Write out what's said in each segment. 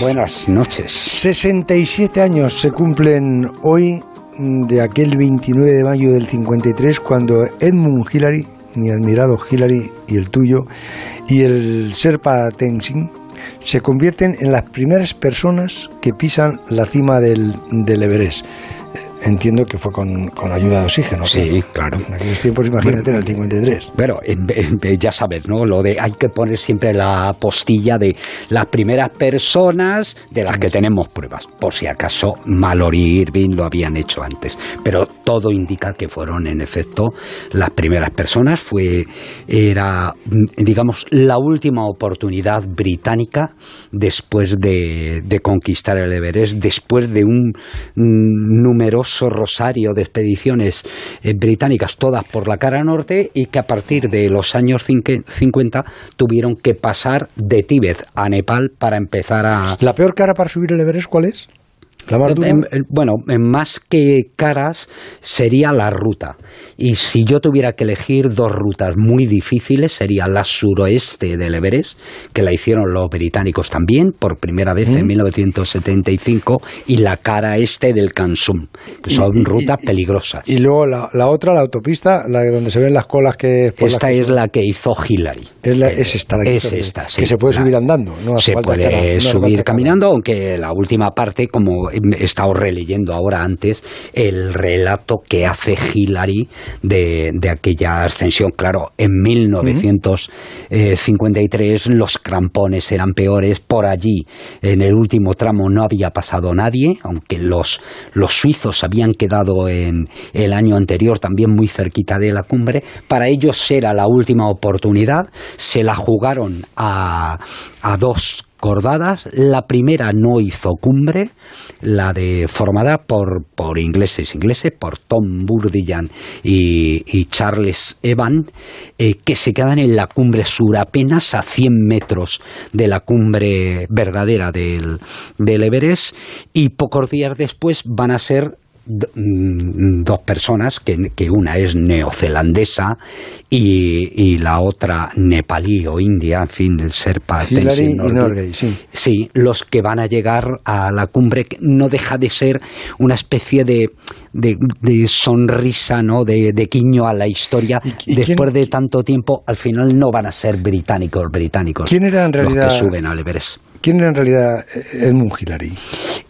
Buenas noches. 67 años se cumplen hoy de aquel 29 de mayo del 53 cuando Edmund Hillary, mi admirado Hillary y el tuyo, y el Serpa Tenzin se convierten en las primeras personas que pisan la cima del, del Everest entiendo que fue con, con ayuda de oxígeno. Sí, claro. En aquellos tiempos, imagínate, en el 53. Pero ya sabes, ¿no? Lo de hay que poner siempre la postilla de las primeras personas de las que tenemos pruebas. Por si acaso Mallory y Irving lo habían hecho antes. Pero todo indica que fueron, en efecto, las primeras personas. Fue, era, digamos, la última oportunidad británica después de, de conquistar el Everest, después de un numeroso rosario de expediciones eh, británicas, todas por la cara norte, y que a partir de los años 50 tuvieron que pasar de Tíbet a Nepal para empezar a... ¿La peor cara para subir el Everest cuál es? Bueno, más que caras sería la ruta. Y si yo tuviera que elegir dos rutas muy difíciles, sería la suroeste del Everest, que la hicieron los británicos también, por primera vez en 1975, y la cara este del Kansum, que son rutas peligrosas. Y luego la, otra, la autopista, la donde se ven las colas que... Esta es la que hizo Hillary. Es, esta, la que, es esta, que se puede subir andando. No se puede subir caminando, aunque la última parte, como he estado releyendo ahora antes el relato que hace Hillary de, aquella ascensión. Claro, en 1953 los crampones eran peores, por allí en el último tramo no había pasado nadie, aunque los, los suizos habían quedado en el año anterior también muy cerquita de la cumbre. Para ellos era la última oportunidad, se la jugaron a, a dos La primera no hizo cumbre, la de formada por, por ingleses, ingleses, por Tom Burdillan y, Charles Evan, eh, que se quedan en la cumbre sur, apenas a 100 metros de la cumbre verdadera del, del Everest, y pocos días después van a ser dos personas, que, una es neozelandesa y, la otra nepalí o india, en fin, el Serpa Hillary y sí. Sí, los que van a llegar a la cumbre no deja de ser una especie de, de, sonrisa, ¿no? De, de, quiño a la historia. Después de tanto tiempo, al final no van a ser británicos británicos ¿Quién era en realidad, los que suben al Everest. ¿Quién era en realidad Edmund Hillary?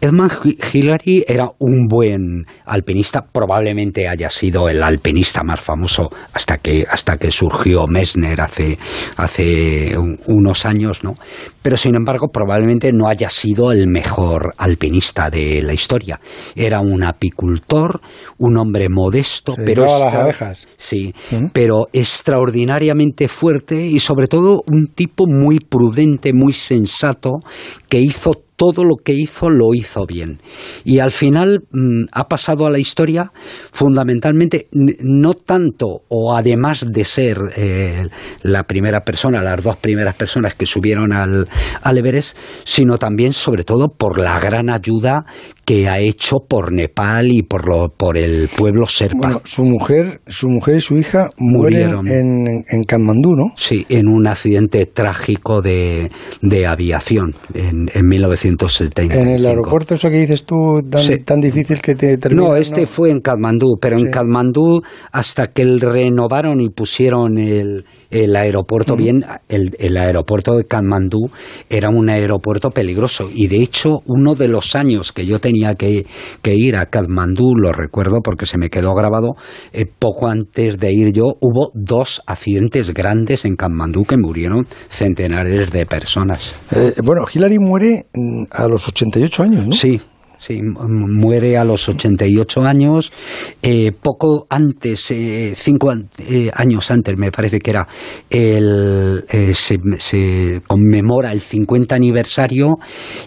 Edmund Hillary era un buen alpinista, probablemente haya sido el alpinista más famoso hasta que, hasta que surgió Messner hace, hace unos años, ¿no? Pero sin embargo, probablemente no haya sido el mejor alpinista de la historia. Era un apicultor, un hombre modesto, pero las abejas. Sí, pero extraordinariamente fuerte y sobre todo un tipo muy prudente, muy sensato que hizo todo lo que hizo lo hizo bien. Y al final mm, ha pasado a la historia fundamentalmente no tanto o además de ser eh, la primera persona, las dos primeras personas que subieron al, al Everest, sino también sobre todo por la gran ayuda que ha hecho por Nepal y por, lo, por el pueblo serpa. Bueno, su mujer, su mujer y su hija murieron en, en Katmandú, ¿no? Sí, en un accidente trágico de, de aviación en, en 1975. En el aeropuerto, eso que dices tú, tan, difícil que te terminó. No, este fue en Katmandú, pero en Katmandú, hasta que renovaron y pusieron el, el aeropuerto bien, el, el aeropuerto de Katmandú era un aeropuerto peligroso. Y de hecho, uno de los años que yo tenía tenía que, ir a Kathmandú, lo recuerdo porque se me quedó grabado, eh, poco antes de ir yo hubo dos accidentes grandes en Kathmandú que murieron centenares de personas. Eh, bueno, Hillary muere mm, a los 88 años, ¿no? Sí, Sí, muere a los 88 años. Eh, poco antes, eh, cinco eh, años antes, me parece que era, el, se, conmemora el 50 aniversario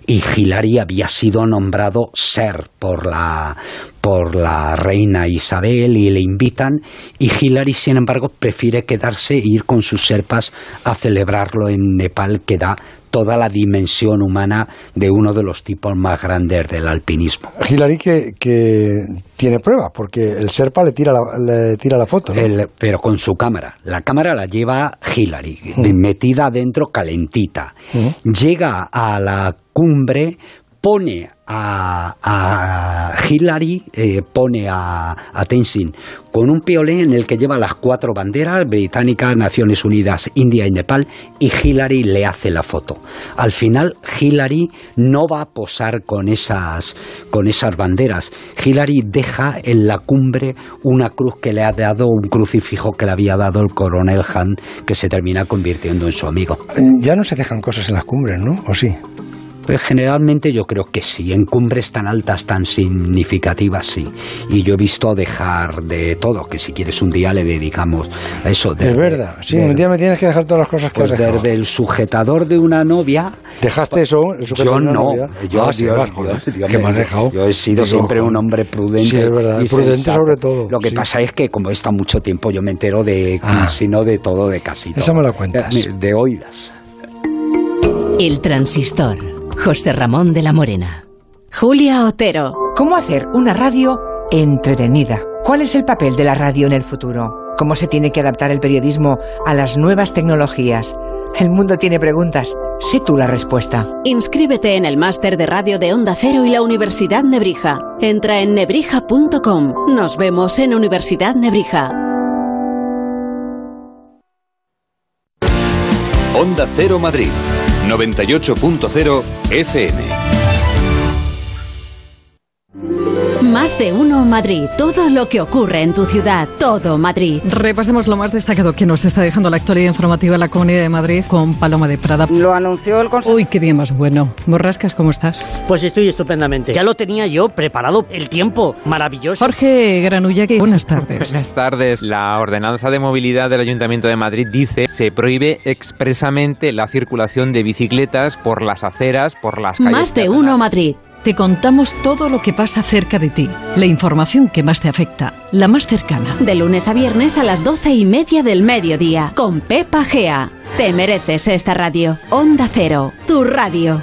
y Hilary había sido nombrado ser por la, por la reina Isabel y le invitan y Hilary sin embargo prefiere quedarse e ir con sus serpas a celebrarlo en Nepal que da toda la dimensión humana de uno de los tipos más grandes del alpinismo. Hillary que, que tiene pruebas, porque el Serpa le tira la, le tira la foto. pero con su cámara. La cámara la lleva Hillary, mm. metida adentro calentita. Mm. Llega a la cumbre pone a, Hillary, eh, pone a, a Tenzin con un piolé en el que lleva las cuatro banderas, británica, Naciones Unidas, India y Nepal, y Hillary le hace la foto. Al final, Hillary no va a posar con esas, con esas banderas. Hillary deja en la cumbre una cruz que le ha dado, un crucifijo que le había dado el coronel Han, que se termina convirtiendo en su amigo. Ya no se dejan cosas en las cumbres, ¿no? ¿O sí? Pues generalmente yo creo que sí, en cumbres tan altas, tan significativas, sí. Y yo he visto dejar de todo, que si quieres un día le dedicamos a eso. es verdad, sí, un día me tienes que dejar todas las cosas que pues has dejado. Desde el sujetador de una novia... ¿Dejaste eso? El sujetador yo de una no, novia? yo, ah, Dios, ¿qué me has dejado? Yo he sido siempre un hombre prudente. Sí, es verdad, y prudente sobre todo. Lo que pasa es que como he estado mucho tiempo, yo me entero de, ah. si no de todo, de casi todo. Esa me la cuentas. De, de oídas. El transistor José Ramón de la Morena. Julia Otero. ¿Cómo hacer una radio entretenida? ¿Cuál es el papel de la radio en el futuro? ¿Cómo se tiene que adaptar el periodismo a las nuevas tecnologías? El mundo tiene preguntas. Sé tú la respuesta. Inscríbete en el máster de radio de Onda Cero y la Universidad Nebrija. Entra en nebrija.com. Nos vemos en Universidad Nebrija. Onda Cero Madrid 98.0 FM. Más de uno Madrid. Todo lo que ocurre en tu ciudad. Todo Madrid. Repasemos lo más destacado que nos está dejando la actualidad informativa en la Comunidad de Madrid con Paloma de Prada. Lo anunció el consejo. Uy, qué día más bueno. Borrascas, ¿cómo estás? Pues estoy estupendamente. Ya lo tenía yo preparado. El tiempo. Maravilloso. Jorge Granullaque, buenas tardes. buenas tardes. La ordenanza de movilidad del Ayuntamiento de Madrid dice se prohíbe expresamente la circulación de bicicletas por las aceras, por las calles. Más de uno Madrid te contamos todo lo que pasa cerca de ti, la información que más te afecta, la más cercana. De lunes a viernes a las doce y media del mediodía, con Pepa Gea. Te mereces esta radio. Onda Cero, tu radio.